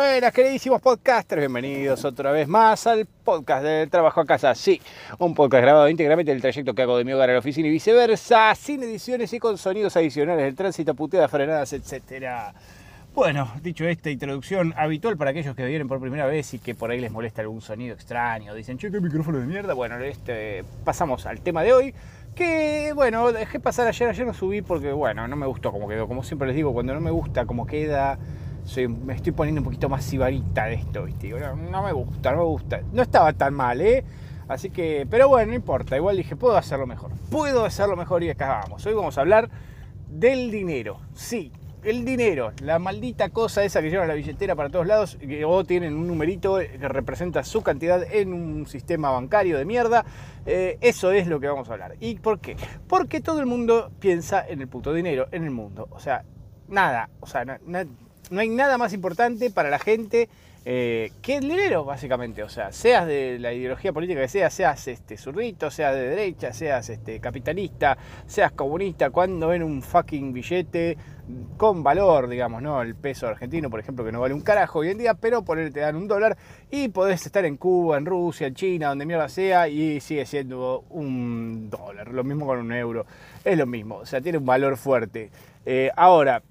Buenas, queridísimos podcasters, bienvenidos otra vez más al podcast del trabajo a casa. Sí, un podcast grabado íntegramente del trayecto que hago de mi hogar a la oficina y viceversa, sin ediciones y con sonidos adicionales del tránsito, puteadas, frenadas, etc. Bueno, dicho esta introducción habitual para aquellos que vienen por primera vez y que por ahí les molesta algún sonido extraño, dicen, che, qué micrófono de mierda. Bueno, este, pasamos al tema de hoy que bueno, dejé pasar ayer, ayer no subí porque bueno, no me gustó como quedó, como siempre les digo, cuando no me gusta como queda, me estoy poniendo un poquito más sibarita de esto, ¿viste? No, me gusta, no me gusta. No estaba tan mal, ¿eh? Así que, pero bueno, no importa. Igual dije, puedo hacerlo mejor. Puedo hacerlo mejor y acá vamos. Hoy vamos a hablar del dinero. Sí, el dinero, la maldita cosa esa que lleva la billetera para todos lados, que o tienen un numerito que representa su cantidad en un sistema bancario de mierda. Eh, eso es lo que vamos a hablar. ¿Y por qué? Porque todo el mundo piensa en el puto dinero, en el mundo. O sea, nada, o sea, no hay nada más importante para la gente eh, que el dinero, básicamente. O sea, seas de la ideología política que seas, seas este, zurdito, seas de derecha, seas este, capitalista, seas comunista, cuando ven un fucking billete con valor, digamos, ¿no? El peso argentino, por ejemplo, que no vale un carajo hoy en día, pero por él te dan un dólar y podés estar en Cuba, en Rusia, en China, donde mierda sea, y sigue siendo un dólar. Lo mismo con un euro. Es lo mismo, o sea, tiene un valor fuerte. Eh, ahora,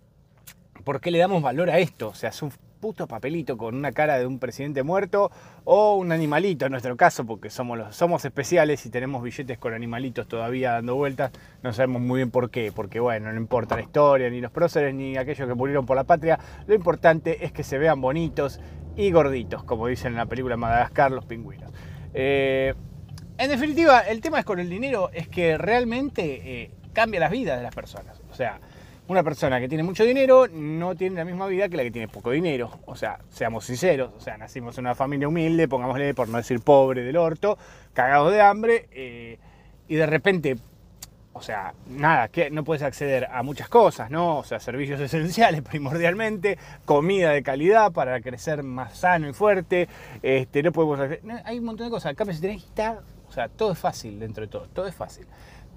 ¿por qué le damos valor a esto? O sea, es un puto papelito con una cara de un presidente muerto o un animalito en nuestro caso, porque somos, los, somos especiales y tenemos billetes con animalitos todavía dando vueltas. No sabemos muy bien por qué, porque bueno, no importa la historia, ni los próceres, ni aquellos que murieron por la patria. Lo importante es que se vean bonitos y gorditos, como dicen en la película Madagascar, los pingüinos. Eh, en definitiva, el tema es con el dinero, es que realmente eh, cambia las vidas de las personas. O sea, una persona que tiene mucho dinero no tiene la misma vida que la que tiene poco dinero. O sea, seamos sinceros, o sea, nacimos en una familia humilde, pongámosle, por no decir pobre del orto, cagados de hambre, eh, y de repente, o sea, nada, que no puedes acceder a muchas cosas, ¿no? O sea, servicios esenciales primordialmente, comida de calidad para crecer más sano y fuerte, este, no podemos acceder, hay un montón de cosas. Acá si tenés guita, o sea, todo es fácil dentro de todo, todo es fácil.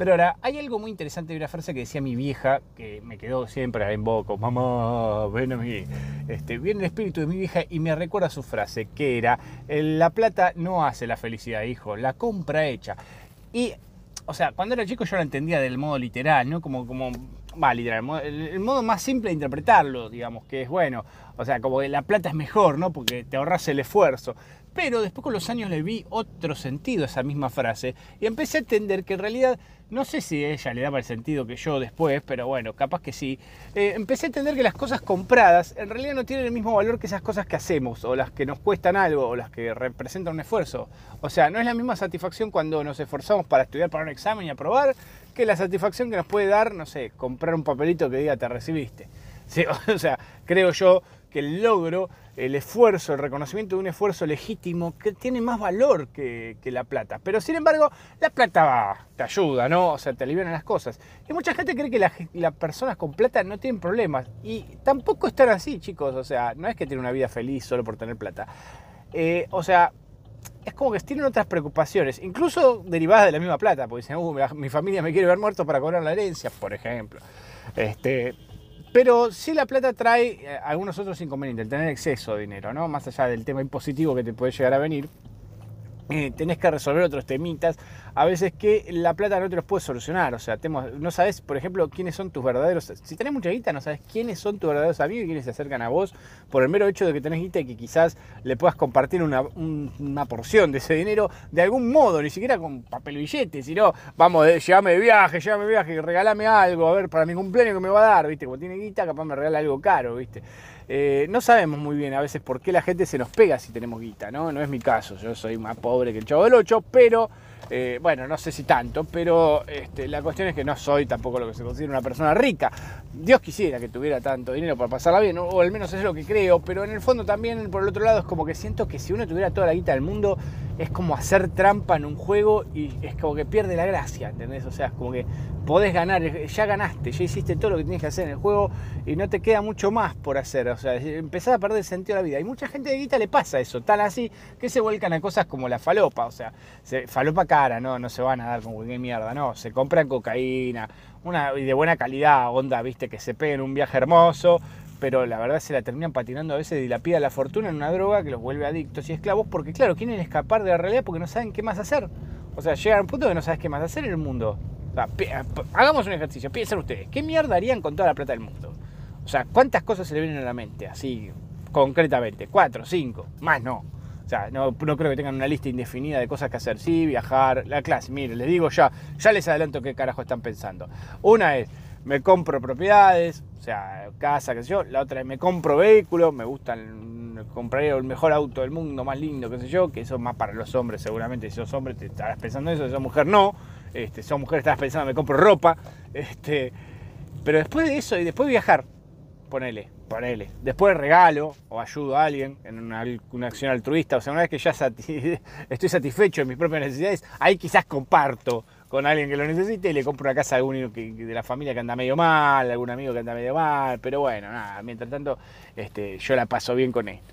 Pero ahora, hay algo muy interesante de una frase que decía mi vieja, que me quedó siempre en boca, mamá, ven a mí. Este, viene el espíritu de mi vieja y me recuerda su frase, que era, la plata no hace la felicidad, hijo, la compra hecha. Y, o sea, cuando era chico yo la entendía del modo literal, ¿no? Como, como va, literal, el, modo más simple de interpretarlo, digamos, que es bueno, o sea, como que la plata es mejor, ¿no? Porque te ahorras el esfuerzo. Pero después con los años le vi otro sentido a esa misma frase y empecé a entender que en realidad, no sé si ella le daba el sentido que yo después, pero bueno, capaz que sí, eh, empecé a entender que las cosas compradas en realidad no tienen el mismo valor que esas cosas que hacemos o las que nos cuestan algo o las que representan un esfuerzo. O sea, no es la misma satisfacción cuando nos esforzamos para estudiar para un examen y aprobar que la satisfacción que nos puede dar, no sé, comprar un papelito que diga te recibiste. o sea, creo yo que el logro, el esfuerzo, el reconocimiento de un esfuerzo legítimo que tiene más valor que, la plata. Pero sin embargo, la plata te ayuda, ¿no? O sea, te alivian las cosas. Y mucha gente cree que las personas con plata no tienen problemas. Y tampoco están así, chicos. O sea, no es que tienen una vida feliz solo por tener plata. Eh, o sea, es como que tienen otras preocupaciones, incluso derivadas de la misma plata, porque dicen, uh, mi familia me quiere ver muerto para cobrar la herencia, por ejemplo. Este, pero sí la plata trae eh, algunos otros inconvenientes, el tener exceso de dinero, ¿no? Más allá del tema impositivo que te puede llegar a venir. Tenés que resolver otros temitas, a veces que la plata no te los puede solucionar, o sea, no sabes, por ejemplo, quiénes son tus verdaderos, si tenés mucha guita, no sabes quiénes son tus verdaderos amigos y quiénes se acercan a vos por el mero hecho de que tenés guita y que quizás le puedas compartir una, porción de ese dinero de algún modo, ni siquiera con papel billete, sino, vamos, eh, llévame de viaje, llévame de viaje, regálame algo, a ver, para mi cumpleaños que me va a dar, viste, como tiene guita, capaz me regala algo caro, viste. Eh, no sabemos muy bien a veces por qué la gente se nos pega si tenemos guita, ¿no? No es mi caso, yo soy más pobre que el chavo del 8, pero eh, bueno, no sé si tanto, pero este, la cuestión es que no soy tampoco lo que se considera una persona rica. Dios quisiera que tuviera tanto dinero para pasarla bien, o al menos es lo que creo, pero en el fondo también, por el otro lado, es como que siento que si uno tuviera toda la guita del mundo, es como hacer trampa en un juego y es como que pierde la gracia, ¿entendés? O sea, es como que podés ganar, ya ganaste, ya hiciste todo lo que tienes que hacer en el juego y no te queda mucho más por hacer, o sea, empezás a perder sentido de la vida. Y mucha gente de guita le pasa eso, tan así, que se vuelcan a cosas como la falopa, o sea, falopa cara, no, no se van a dar con cualquier mierda, no, se compran cocaína, una de buena calidad, onda, viste, que se peguen un viaje hermoso, pero la verdad se la terminan patinando a veces y la fortuna en una droga que los vuelve adictos y esclavos porque claro, quieren escapar de la realidad porque no saben qué más hacer. O sea, llegan a un punto que no sabes qué más hacer en el mundo. hagamos un ejercicio, piensen ustedes, ¿qué mierda harían con toda la plata del mundo? O sea, ¿cuántas cosas se le vienen a la mente así concretamente? ¿Cuatro, cinco? Más no. O sea, no, no, creo que tengan una lista indefinida de cosas que hacer. Sí, viajar, la clase. Miren, les digo ya, ya les adelanto qué carajo están pensando. Una es, me compro propiedades, o sea, casa, qué sé yo. La otra es, me compro vehículos, me gustan, compraría el mejor auto del mundo, más lindo, qué sé yo, que eso es más para los hombres seguramente. Si sos hombre te estarás pensando eso, si sos mujer no. Este, si sos mujer estarás pensando, me compro ropa. Este, pero después de eso y después viajar, ponele, ponele. Después regalo o ayudo a alguien en una, acción altruista. O sea, una vez que ya estoy satisfecho de mis propias necesidades, ahí quizás comparto con alguien que lo necesite y le compro una casa a alguno de la familia que anda medio mal, algún amigo que anda medio mal. Pero bueno, nada, mientras tanto este, yo la paso bien con esto.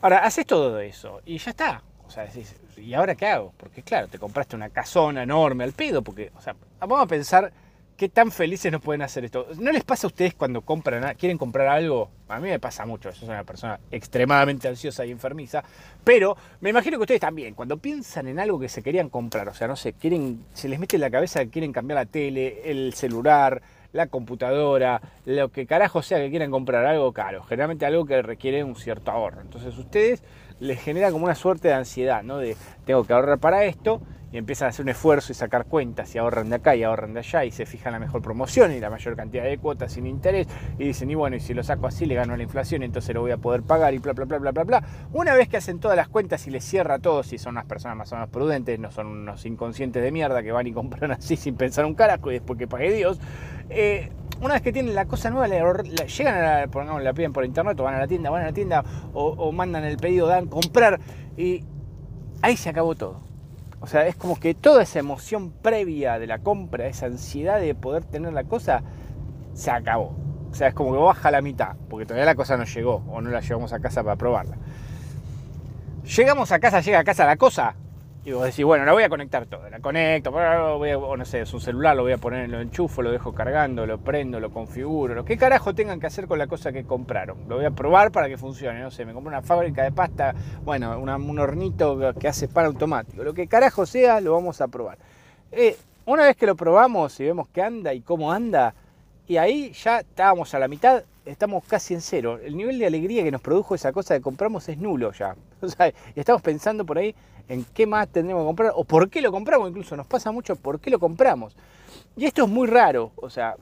Ahora, haces todo eso y ya está. O sea, decís, ¿y ahora qué hago? Porque claro, te compraste una casona enorme al pedo, porque, o sea, vamos a pensar qué tan felices nos pueden hacer esto. ¿No les pasa a ustedes cuando compran, quieren comprar algo? A mí me pasa mucho, yo soy una persona extremadamente ansiosa y enfermiza, pero me imagino que ustedes también, cuando piensan en algo que se querían comprar, o sea, no sé, quieren, se les mete en la cabeza que quieren cambiar la tele, el celular, la computadora, lo que carajo sea que quieran comprar, algo caro, generalmente algo que requiere un cierto ahorro. Entonces ustedes les genera como una suerte de ansiedad, ¿no? De tengo que ahorrar para esto y empiezan a hacer un esfuerzo y sacar cuentas y ahorran de acá y ahorran de allá y se fijan la mejor promoción y la mayor cantidad de cuotas sin interés y dicen, y bueno, y si lo saco así le gano la inflación, entonces lo voy a poder pagar y bla, bla, bla, bla, bla, bla. Una vez que hacen todas las cuentas y les cierra todo, si son unas personas más o menos prudentes, no son unos inconscientes de mierda que van y compran así sin pensar un carajo y después que pague Dios, eh, una vez que tienen la cosa nueva, llegan a la, pongamos, la piden por internet o van a la tienda, van a la tienda o, mandan el pedido, dan comprar y ahí se acabó todo. O sea, es como que toda esa emoción previa de la compra, esa ansiedad de poder tener la cosa, se acabó. O sea, es como que baja la mitad, porque todavía la cosa no llegó o no la llevamos a casa para probarla. Llegamos a casa, llega a casa la cosa, y vos decís, bueno, la voy a conectar todo, la conecto, o no sé, es un celular, lo voy a poner, lo enchufo, lo dejo cargando, lo prendo, lo configuro, lo que carajo tengan que hacer con la cosa que compraron. Lo voy a probar para que funcione, no sé, me compré una fábrica de pasta, bueno, un hornito que hace pan automático, lo que carajo sea, lo vamos a probar. Eh, una vez que lo probamos y vemos que anda y cómo anda, y ahí ya estábamos a la mitad, estamos casi en cero. El nivel de alegría que nos produjo esa cosa que compramos es nulo ya. O sea, estamos pensando por ahí en qué más tendremos que comprar o por qué lo compramos. Incluso nos pasa mucho por qué lo compramos. Y esto es muy raro. O sea,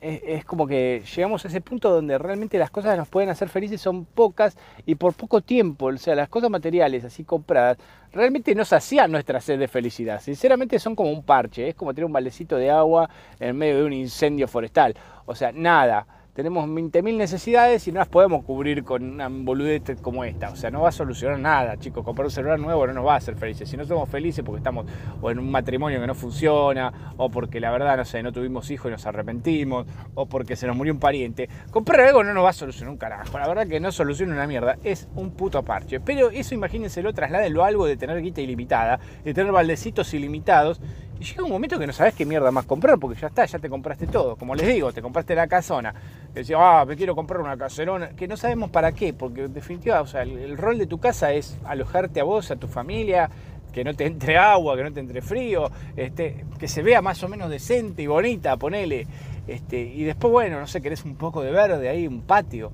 es, como que llegamos a ese punto donde realmente las cosas que nos pueden hacer felices son pocas y por poco tiempo. O sea, las cosas materiales así compradas realmente no sacian nuestra sed de felicidad. Sinceramente son como un parche. Es como tener un baldecito de agua en medio de un incendio forestal. O sea, nada tenemos 20.000 necesidades y no las podemos cubrir con una boludez como esta. O sea, no va a solucionar nada, chicos. Comprar un celular nuevo no nos va a hacer felices. Si no somos felices porque estamos o en un matrimonio que no funciona, o porque la verdad, no sé, no tuvimos hijos y nos arrepentimos, o porque se nos murió un pariente, comprar algo no nos va a solucionar un carajo. La verdad que no soluciona una mierda. Es un puto parche. Pero eso imagínenselo, trasládenlo a algo de tener guita ilimitada, de tener baldecitos ilimitados y llega un momento que no sabes qué mierda más comprar, porque ya está, ya te compraste todo. Como les digo, te compraste la casona. Decís, ah, me quiero comprar una caserona. Que no sabemos para qué, porque en definitiva, o sea, el, rol de tu casa es alojarte a vos, a tu familia, que no te entre agua, que no te entre frío, este, que se vea más o menos decente y bonita, ponele. Este, y después, bueno, no sé, querés un poco de verde ahí, un patio,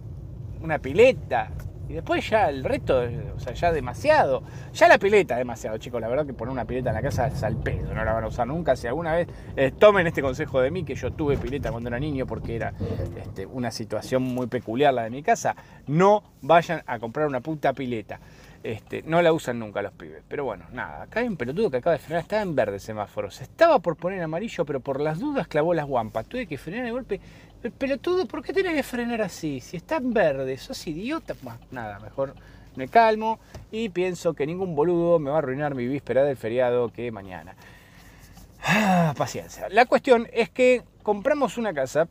una pileta, y después ya el resto, o sea, ya demasiado. Ya la pileta demasiado, chicos. La verdad que poner una pileta en la casa es al pedo, no la van a usar nunca. Si alguna vez eh, tomen este consejo de mí, que yo tuve pileta cuando era niño porque era este, una situación muy peculiar la de mi casa, no vayan a comprar una puta pileta. Este, no la usan nunca los pibes. Pero bueno, nada. Acá hay un pelotudo que acaba de frenar. Estaba en verde el semáforo. Se estaba por poner amarillo, pero por las dudas clavó las guampas. Tuve que frenar de golpe. Pero todo, ¿por qué tenés que frenar así? Si está en verde, sos idiota. Bueno, nada, mejor me calmo y pienso que ningún boludo me va a arruinar mi víspera del feriado que mañana. Ah, paciencia. La cuestión es que compramos una casa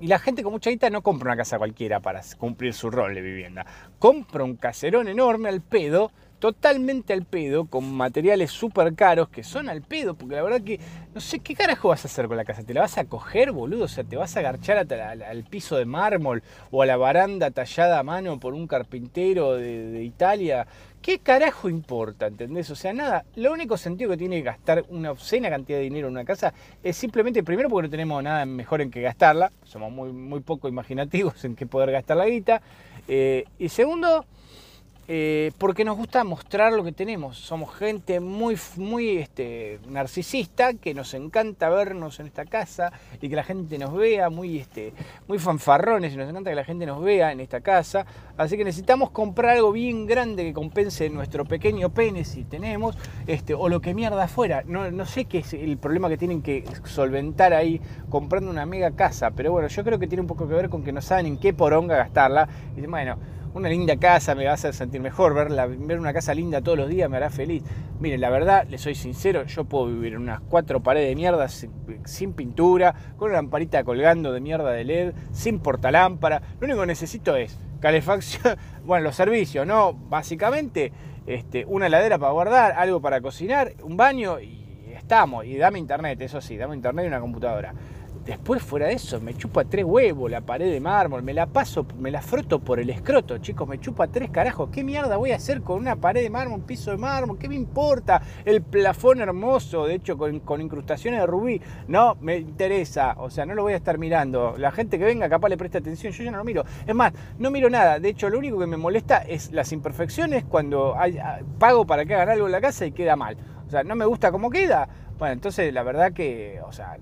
y la gente con mucha guita no compra una casa cualquiera para cumplir su rol de vivienda. Compra un caserón enorme al pedo totalmente al pedo, con materiales súper caros que son al pedo, porque la verdad que no sé qué carajo vas a hacer con la casa. ¿Te la vas a coger, boludo? O sea, te vas a agarchar al, piso de mármol o a la baranda tallada a mano por un carpintero de, Italia. ¿Qué carajo importa? ¿Entendés? O sea, nada. Lo único sentido que tiene gastar una obscena cantidad de dinero en una casa es simplemente, primero, porque no tenemos nada mejor en que gastarla. Somos muy, muy poco imaginativos en qué poder gastar la guita. Eh, y segundo, eh, porque nos gusta mostrar lo que tenemos. Somos gente muy, muy este, narcisista, que nos encanta vernos en esta casa y que la gente nos vea, muy, este, muy fanfarrones y nos encanta que la gente nos vea en esta casa. Así que necesitamos comprar algo bien grande que compense nuestro pequeño pene si tenemos, este, o lo que mierda fuera. No, no sé qué es el problema que tienen que solventar ahí comprando una mega casa, pero bueno, yo creo que tiene un poco que ver con que no saben en qué poronga gastarla. Y bueno, una linda casa me va a hacer sentir mejor, verla, ver una casa linda todos los días me hará feliz. Miren, la verdad, les soy sincero, yo puedo vivir en unas cuatro paredes de mierda sin, pintura, con una lamparita colgando de mierda de LED, sin portalámpara. Lo único que necesito es calefacción, bueno, los servicios, ¿no? Básicamente, este, una heladera para guardar, algo para cocinar, un baño y estamos. Y dame internet, eso sí, dame internet y una computadora. Después, fuera de eso, me chupa tres huevos la pared de mármol, me la paso, me la froto por el escroto, chicos, me chupa tres carajos. ¿Qué mierda voy a hacer con una pared de mármol, un piso de mármol? ¿Qué me importa? El plafón hermoso, de hecho, con, incrustaciones de rubí. No me interesa, o sea, no lo voy a estar mirando. La gente que venga capaz le presta atención, yo ya no lo miro. Es más, no miro nada. De hecho, lo único que me molesta es las imperfecciones cuando hay, ah, pago para que hagan algo en la casa y queda mal. O sea, no me gusta cómo queda. Bueno, entonces la verdad que, o sea,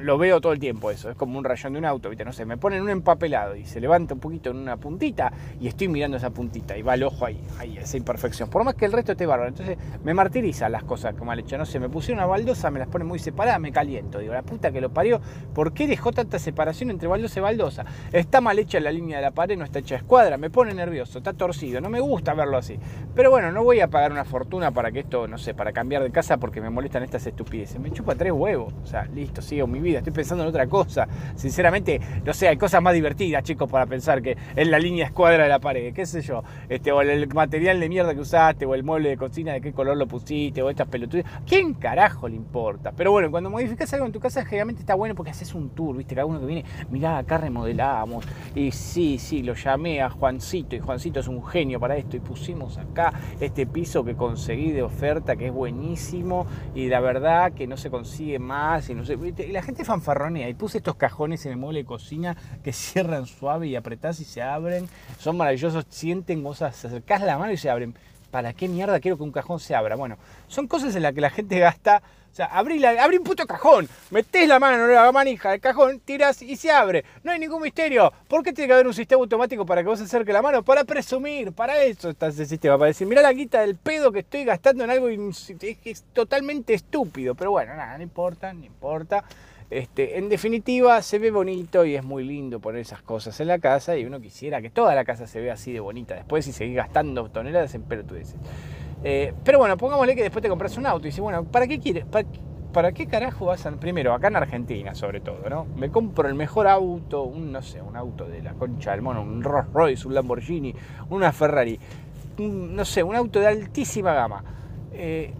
lo veo todo el tiempo eso, es como un rayón de un auto, ¿viste? No sé, me ponen un empapelado y se levanta un poquito en una puntita y estoy mirando esa puntita y va el ojo ahí, ahí, esa imperfección. Por más que el resto esté bárbaro, entonces me martiriza las cosas que mal hecho, no sé, me pusieron una baldosa, me las pone muy separadas, me caliento, digo, la puta que lo parió, ¿por qué dejó tanta separación entre baldosa y baldosa? Está mal hecha la línea de la pared, no está hecha escuadra, me pone nervioso, está torcido, no me gusta verlo así. Pero bueno, no voy a pagar una fortuna para que esto, no sé, para cambiar de casa porque me molestan estas estupideces. Me chupa tres huevos, o sea, listo, sigo mi vida, estoy pensando en otra cosa. Sinceramente, no sé, hay cosas más divertidas, chicos, para pensar que es la línea escuadra de la pared, qué sé yo, este, o el material de mierda que usaste, o el mueble de cocina, de qué color lo pusiste, o estas pelotudas. ¿Quién carajo le importa? Pero bueno, cuando modificas algo en tu casa, generalmente está bueno porque haces un tour, ¿viste? Cada uno que viene, mirá, acá remodelamos. Y sí, sí, lo llamé a Juancito, y Juancito es un genio para esto, y pusimos acá este piso que conseguí de oferta, que es buenísimo, y la verdad que no se consigue más, y no sé, y la gente fanfarronea, y puse estos cajones en el mueble de cocina que cierran suave y apretás y se abren, son maravillosos, sienten cosas, acercás la mano y se abren. ¿Para qué mierda quiero que un cajón se abra? Bueno, son cosas en las que la gente gasta o sea, abrí, un puto cajón, metés la mano en la manija del cajón, tiras y se abre. No hay ningún misterio. ¿Por qué tiene que haber un sistema automático para que vos acerque la mano? Para presumir, para eso está ese sistema, para decir, mirá la guita del pedo que estoy gastando en algo es, totalmente estúpido. Pero bueno, nada, no importa, no importa. Este, en definitiva, se ve bonito y es muy lindo poner esas cosas en la casa y uno quisiera que toda la casa se vea así de bonita. Después, si seguís gastando toneladas en pelotudeces. Eh, pero bueno, pongámosle que después te compras un auto y dices, bueno, ¿para qué quieres? ¿Para, qué carajo vas a.? Primero, acá en Argentina, sobre todo, ¿no? Me compro el mejor auto, un, no sé, un auto de la concha del mono, un Rolls Royce, un Lamborghini, una Ferrari, no sé, un auto de altísima gama. Eh,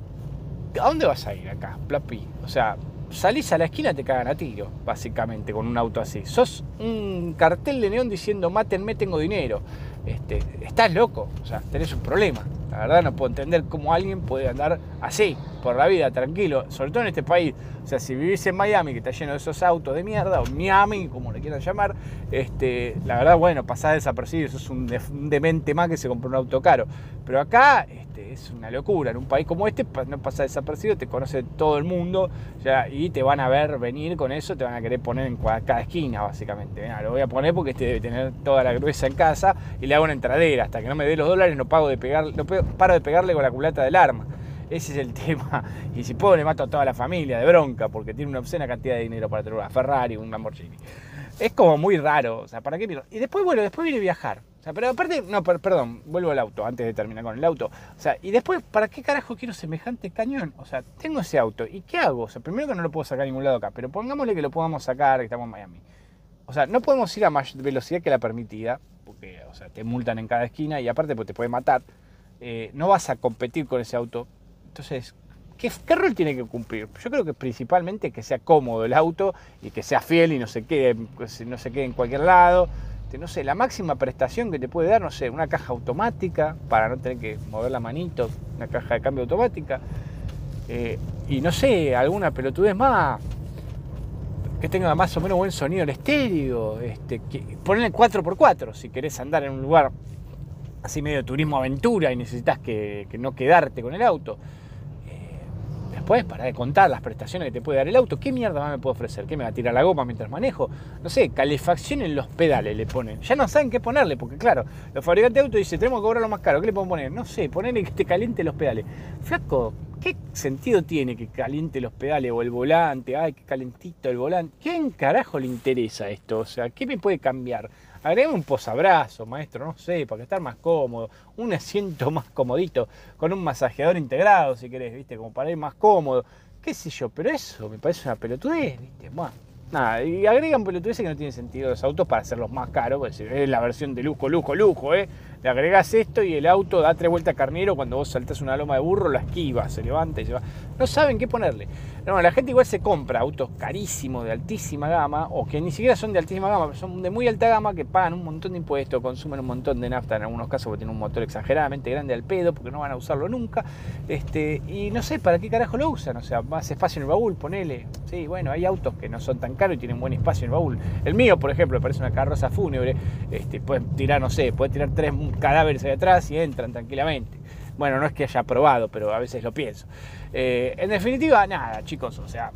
¿A dónde vas a ir acá, Plapi? O sea, salís a la esquina te cagan a tiro, básicamente, con un auto así. Sos un cartel de neón diciendo, mátenme, tengo dinero. Este, estás loco, o sea, tenés un problema. La verdad no puedo entender cómo alguien puede andar así, por la vida, tranquilo, sobre todo en este país. O sea, si vivís en Miami, que está lleno de esos autos de mierda, o Miami, como le quieran llamar, este, la verdad, bueno, pasás desapercibido, sos un, un demente más que se compró un auto caro. Pero acá este, es una locura. En un país como este no pasa desapercibido, te conoce todo el mundo ya, y te van a ver venir con eso, te van a querer poner en cada esquina, básicamente. lo voy a poner porque este debe tener toda la gruesa en casa y le hago una entradera. Hasta que no me dé los dólares no, pago de pegar, no paro de pegarle con la culata del arma. Ese es el tema. Y si puedo le mato a toda la familia de bronca porque tiene una obscena cantidad de dinero para tener una Ferrari, un Lamborghini. Es como muy raro. O sea, ¿para qué? Y después, bueno, después viene viajar sea, pero aparte, no, perdón, vuelvo al auto antes de terminar con el auto. O sea, y después, ¿para qué carajo quiero semejante cañón? O sea, tengo ese auto, ¿y qué hago? O sea, primero que no lo puedo sacar a ningún lado acá, pero pongámosle que lo podamos sacar, que estamos en Miami. O sea, no podemos ir a más velocidad que la permitida, porque, o sea, te multan en cada esquina y aparte pues, te puede matar. eh, no vas a competir con ese auto. Entonces, ¿qué, rol tiene que cumplir? Yo creo que principalmente que sea cómodo el auto y que sea fiel y no se quede, pues, no se quede en cualquier lado. No sé, la máxima prestación que te puede dar, no sé, una caja automática para no tener que mover la manito, una caja de cambio automática. Eh, y no sé, alguna pelotudez más que tenga más o menos buen sonido en estéreo, este, que, ponerle 4x4 si querés andar en un lugar así medio turismo aventura y necesitas que, no quedarte con el auto. Después, para de contar las prestaciones que te puede dar el auto, ¿qué mierda más me puede ofrecer? ¿Qué me va a tirar la goma mientras manejo? No sé, calefacción en los pedales le ponen. Ya no saben qué ponerle, porque claro, los fabricantes de autos dicen, tenemos que cobrarlo más caro. ¿Qué le pueden poner? No sé, ponerle que te caliente los pedales. Flaco, ¿Qué sentido tiene que caliente los pedales o el volante? Ay, qué calentito el volante. ¿Quién carajo le interesa esto? O sea, ¿qué me puede cambiar? Agregame un posabrazo, maestro, no sé, para estar más cómodo. Un asiento más comodito, con un masajeador integrado, si querés, ¿viste? Como para ir más cómodo. ¿Qué sé yo? Pero eso me parece una pelotudez, ¿viste? Bueno, nada, y agregan pelotudeces que no tienen sentido los autos para hacerlos más caros, pues es la versión de lujo, lujo, lujo, ¿eh? le agregás esto y el auto da tres vueltas carnero, cuando vos saltás una loma de burro, la esquiva, se levanta y se va. No saben qué ponerle. No, la gente igual se compra autos carísimos de altísima gama, o que ni siquiera son de altísima gama, pero son de muy alta gama, que pagan un montón de impuestos, consumen un montón de nafta en algunos casos porque tienen un motor exageradamente grande al pedo, porque no van a usarlo nunca. Este, y no sé para qué carajo lo usan, o sea, más espacio en el baúl, ponele. Sí, bueno, hay autos que no son tan caros y tienen buen espacio en el baúl. El mío, por ejemplo, parece una carroza fúnebre, este, puede tirar, no sé, puede tirar tres cadáveres ahí atrás y entran tranquilamente. Bueno, no es que haya probado, pero a veces lo pienso. Eh, en definitiva, nada, chicos, o sea,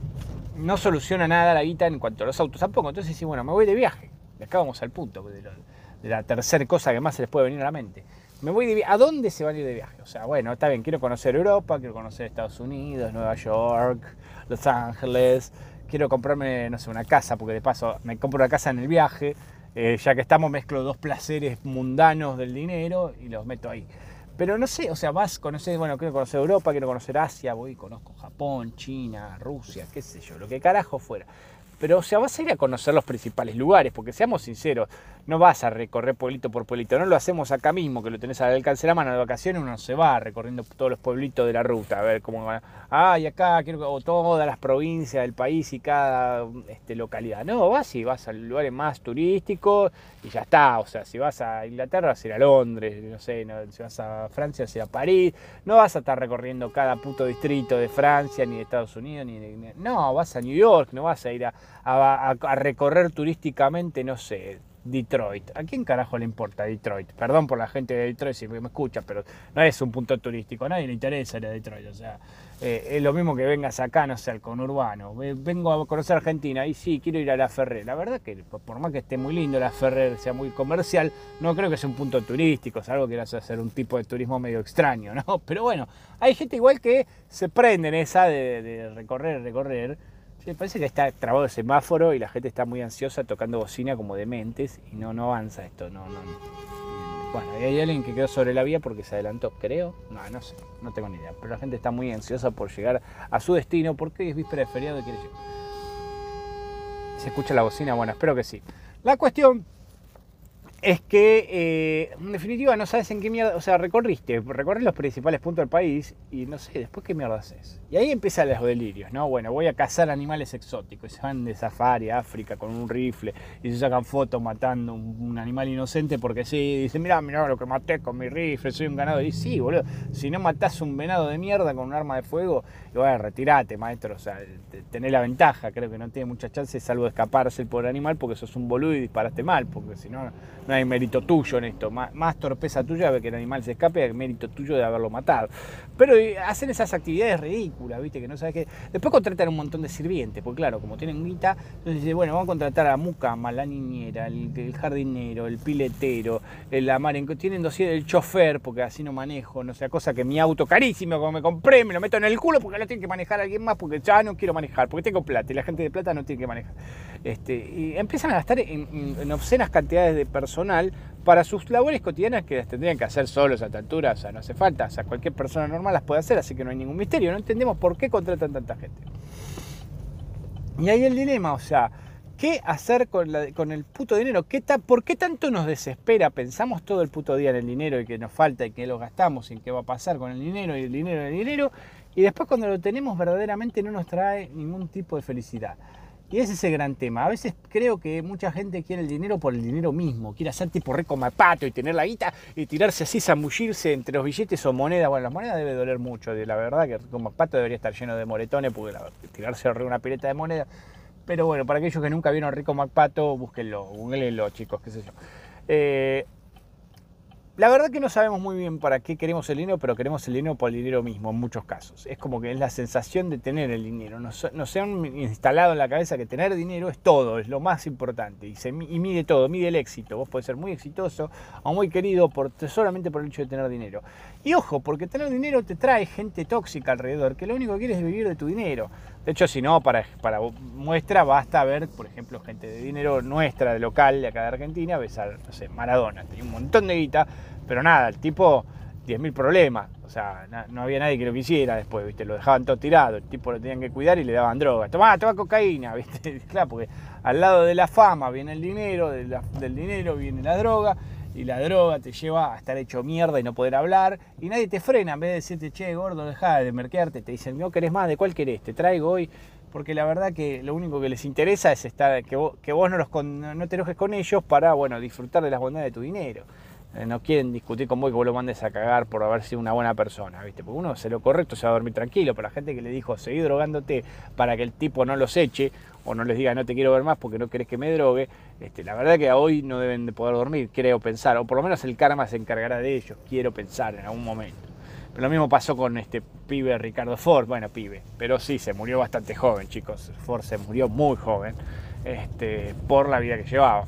no soluciona nada la guita en cuanto a los autos tampoco. Entonces, sí, bueno, me voy de viaje. Acá vamos al punto de, la tercera cosa que más se les puede venir a la mente. Me voy de. ¿A dónde se van a ir de viaje? O sea, bueno, está bien, quiero conocer Europa, quiero conocer Estados Unidos, Nueva York, Los Ángeles. Quiero comprarme, no sé, una casa, porque de paso me compro una casa en el viaje eh, ya que estamos, mezclo dos placeres mundanos del dinero y los meto ahí. Pero no sé, o sea, vas, conocer, bueno, quiero conocer Europa, quiero conocer Asia, voy, conozco Japón, China, Rusia, qué sé yo, lo que carajo fuera. Pero, o sea, vas a ir a conocer los principales lugares, porque seamos sinceros, no vas a recorrer pueblito por pueblito, no lo hacemos acá mismo, que lo tenés al alcance de la mano de vacaciones, uno se va recorriendo todos los pueblitos de la ruta, a ver cómo van. Ah, y acá quiero o todas las provincias del país y cada este, localidad. No, vas y vas a lugares más turísticos y ya está. O sea, si vas a Inglaterra, vas a ir a Londres, no sé, si vas a Francia, vas a ir a París. No vas a estar recorriendo cada puto distrito de Francia, ni de Estados Unidos, ni de. No, vas a New York, no vas a ir a, a recorrer turísticamente, no sé, Detroit. ¿A quién carajo le importa Detroit? Perdón por la gente de Detroit si me escucha, pero no es un punto turístico, a nadie le interesa ir a Detroit. O sea, eh, es lo mismo que vengas acá, no sé, al conurbano. Vengo a conocer Argentina y sí, quiero ir a la Ferrer. La verdad que por más que esté muy lindo la Ferrer, sea muy comercial, no creo que sea un punto turístico, es algo que a hacer un tipo de turismo medio extraño, ¿no? Pero bueno, hay gente igual que se prende en esa de, de recorrer, recorrer me parece que está trabado el semáforo y la gente está muy ansiosa tocando bocina como dementes y no, no avanza esto. No, no. Bueno, hay alguien que quedó sobre la vía porque se adelantó, creo. No, no sé, no tengo ni idea. Pero la gente está muy ansiosa por llegar a su destino porque es víspera de feriado y quiere llegar. ¿Se escucha la bocina? Bueno, espero que sí. La cuestión es que eh, en definitiva no sabes en qué mierda, o sea, recorriste, recorres los principales puntos del país y no sé, después qué mierda haces. Y ahí empiezan los delirios, ¿no? Bueno, voy a cazar animales exóticos, y se van de safari a África con un rifle y se sacan fotos matando un, animal inocente porque sí, dicen, mira, mira lo que maté con mi rifle, soy un ganado. Y sí, boludo, si no matás un venado de mierda con un arma de fuego, bueno, retirate, maestro, o sea, tenés la ventaja, creo que no tiene mucha chance salvo de escaparse el pobre animal porque sos un boludo y disparaste mal, porque si no no hay mérito tuyo en esto. Más, torpeza tuya de que el animal se escape, hay mérito tuyo de haberlo matado. Pero eh, hacen esas actividades ridículas, ¿viste? Que no sabes qué. Después contratan un montón de sirvientes, porque claro, como tienen guita, entonces dicen, bueno, vamos a contratar a la mucama, la niñera, el, jardinero, el piletero, el en tienen dossier el chofer, porque así no manejo, no sea, cosa que mi auto carísimo, como me compré, me lo meto en el culo porque lo tiene que manejar alguien más, porque ya no quiero manejar, porque tengo plata y la gente de plata no tiene que manejar. Este, y empiezan a gastar en obscenas cantidades de personas para sus labores cotidianas que las tendrían que hacer solos a esta altura, o sea, no hace falta, o sea, cualquier persona normal las puede hacer, así que no hay ningún misterio, no entendemos por qué contratan tanta gente. Y ahí el dilema, o sea, ¿Qué hacer con, el puto dinero? ¿Qué ¿Por qué tanto nos desespera? Pensamos todo el puto día en el dinero y que nos falta y que lo gastamos y en qué va a pasar con el dinero y el dinero y el dinero. Y después cuando lo tenemos verdaderamente no nos trae ningún tipo de felicidad. Y ese es el gran tema. A veces creo que mucha gente quiere el dinero por el dinero mismo. Quiere hacer tipo rico mapato y tener la guita y tirarse así, zambullirse entre los billetes o monedas. Bueno, las monedas debe doler mucho. La verdad que rico mapato debería estar lleno de moretones porque tirarse una pileta de moneda pero bueno, para aquellos que nunca vieron Rico MacPato, búsquenlo, googleenlo, chicos, qué sé yo. Eh, la verdad que no sabemos muy bien para qué queremos el dinero, pero queremos el dinero por el dinero mismo en muchos casos. Es como que es la sensación de tener el dinero. Nos, se han instalado en la cabeza que tener dinero es todo, es lo más importante y, se, y mide todo, mide el éxito. Vos podés ser muy exitoso o muy querido por, solamente por el hecho de tener dinero. Y ojo, porque tener dinero te trae gente tóxica alrededor, que lo único que quiere es vivir de tu dinero. De hecho, si no, para, para muestra basta ver, por ejemplo, gente de dinero nuestra, de local, de acá de Argentina, besar, no sé, Maradona, tenía un montón de guita, pero nada, el tipo, 10.000 problemas. O sea, no, había nadie que lo quisiera después, ¿viste? Lo dejaban todo tirado, el tipo lo tenían que cuidar y le daban droga. Tomá, toma cocaína, ¿viste? Claro, porque al lado de la fama viene el dinero, del dinero viene la droga y la droga te lleva a estar hecho mierda y no poder hablar y nadie te frena en vez de decirte, che, gordo, deja de merquearte, te dicen, no querés más, ¿de cuál querés? Te traigo hoy, porque la verdad que lo único que les interesa es estar, que vos, que vos no, los, no te enojes con ellos para, bueno, disfrutar de las bondades de tu dinero. Eh, no quieren discutir con vos que vos lo mandes a cagar por haber sido una buena persona, ¿viste? Porque uno hace lo correcto, se va a dormir tranquilo, pero la gente que le dijo, seguí drogándote para que el tipo no los eche, o no les diga no te quiero ver más porque no querés que me drogue, este, la verdad que hoy no deben de poder dormir, creo pensar, o por lo menos el karma se encargará de ellos, quiero pensar en algún momento. Pero lo mismo pasó con este pibe Ricardo Ford, bueno, pibe, pero sí, se murió bastante joven, chicos, Ford se murió muy joven, este, por la vida que llevaba.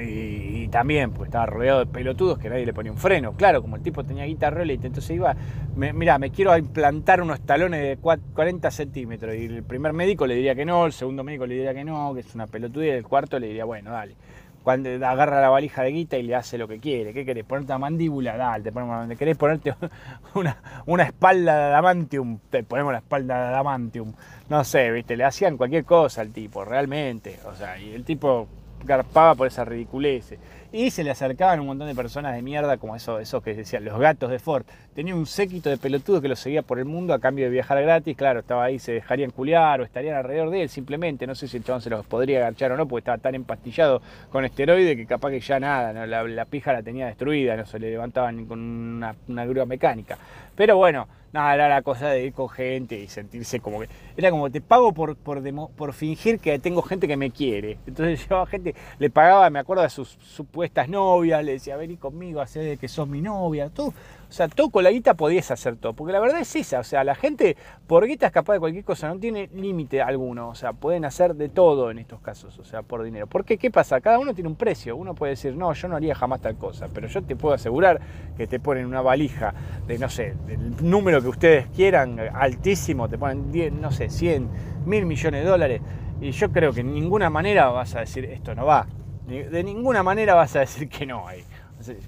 Y, también, pues estaba rodeado de pelotudos que nadie le ponía un freno. Claro, como el tipo tenía guitarra y entonces iba, me, mira, me quiero implantar unos talones de 40 centímetros. Y el primer médico le diría que no, el segundo médico le diría que no, que es una pelotuda, y el cuarto le diría, bueno, dale. Cuando agarra la valija de guita y le hace lo que quiere. ¿Qué querés? ¿Ponerte una mandíbula? Dale, te ponemos, ¿querés ponerte una, una espalda de adamantium? Te ponemos la espalda de adamantium. No sé, viste, le hacían cualquier cosa al tipo, realmente. O sea, y el tipo garpaba por esa ridiculez. Y se le acercaban un montón de personas de mierda, como eso, esos que decían los gatos de Ford. Tenía un séquito de pelotudos que lo seguía por el mundo a cambio de viajar gratis. Claro, estaba ahí, se dejarían culiar o estarían alrededor de él simplemente. No sé si el chabón se los podría agachar o no, porque estaba tan empastillado con esteroide que capaz que ya nada, la, pija la tenía destruida, no se le levantaba ni con una, una grúa mecánica. Pero bueno, nada, era la cosa de ir con gente y sentirse como que. Era como te pago por, por, por fingir que tengo gente que me quiere. Entonces llevaba gente, le pagaba, me acuerdo de sus supuestas novias, le decía, vení conmigo, hacé de que sos mi novia, tú. O sea, todo con la guita podías hacer todo. Porque la verdad es esa. O sea, la gente por guita es capaz de cualquier cosa. No tiene límite alguno. O sea, pueden hacer de todo en estos casos. O sea, por dinero. Porque, ¿qué pasa? Cada uno tiene un precio. Uno puede decir, no, yo no haría jamás tal cosa. Pero yo te puedo asegurar que te ponen una valija de, no sé, del número que ustedes quieran, altísimo. Te ponen, 10, no sé, 100, mil millones de dólares. Y yo creo que en ninguna manera vas a decir, esto no va. De ninguna manera vas a decir que no hay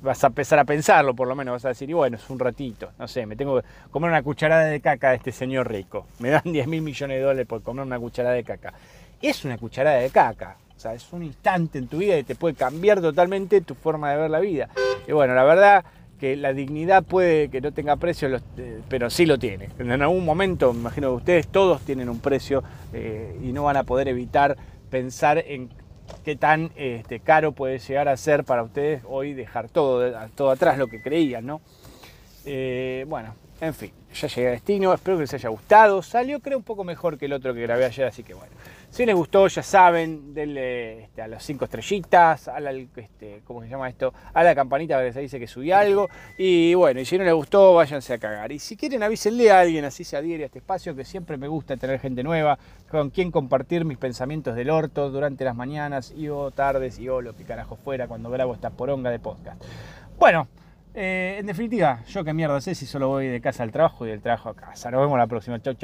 vas a empezar a pensarlo por lo menos, vas a decir, y bueno, es un ratito, no sé, me tengo que comer una cucharada de caca de este señor rico, me dan 10 mil millones de dólares por comer una cucharada de caca. Es una cucharada de caca, o sea, es un instante en tu vida y te puede cambiar totalmente tu forma de ver la vida. Y bueno, la verdad que la dignidad puede que no tenga precio, eh, pero sí lo tiene. En algún momento, me imagino que ustedes todos tienen un precio eh, y no van a poder evitar pensar en qué tan este, caro puede llegar a ser para ustedes hoy dejar todo, todo atrás, lo que creían, ¿no? Eh, bueno, en fin, ya llegué a destino, espero que les haya gustado. Salió creo un poco mejor que el otro que grabé ayer, así que bueno. Si les gustó, ya saben, denle este, a las cinco estrellitas, a la, este, ¿cómo se llama esto? A la campanita que se dice que subí algo. Y bueno, y si no les gustó, váyanse a cagar. Y si quieren, avísenle a alguien, así se adhiere a este espacio, que siempre me gusta tener gente nueva, con quien compartir mis pensamientos del orto durante las mañaas y o tardes y o lo que carajo fuera cuando grabo esta poronga de podcast. Bueno, eh, en definitiva, yo qué mierda sé si solo voy de casa al trabajo y del trabajo a casa. Nos vemos la próxima. Chau, chau.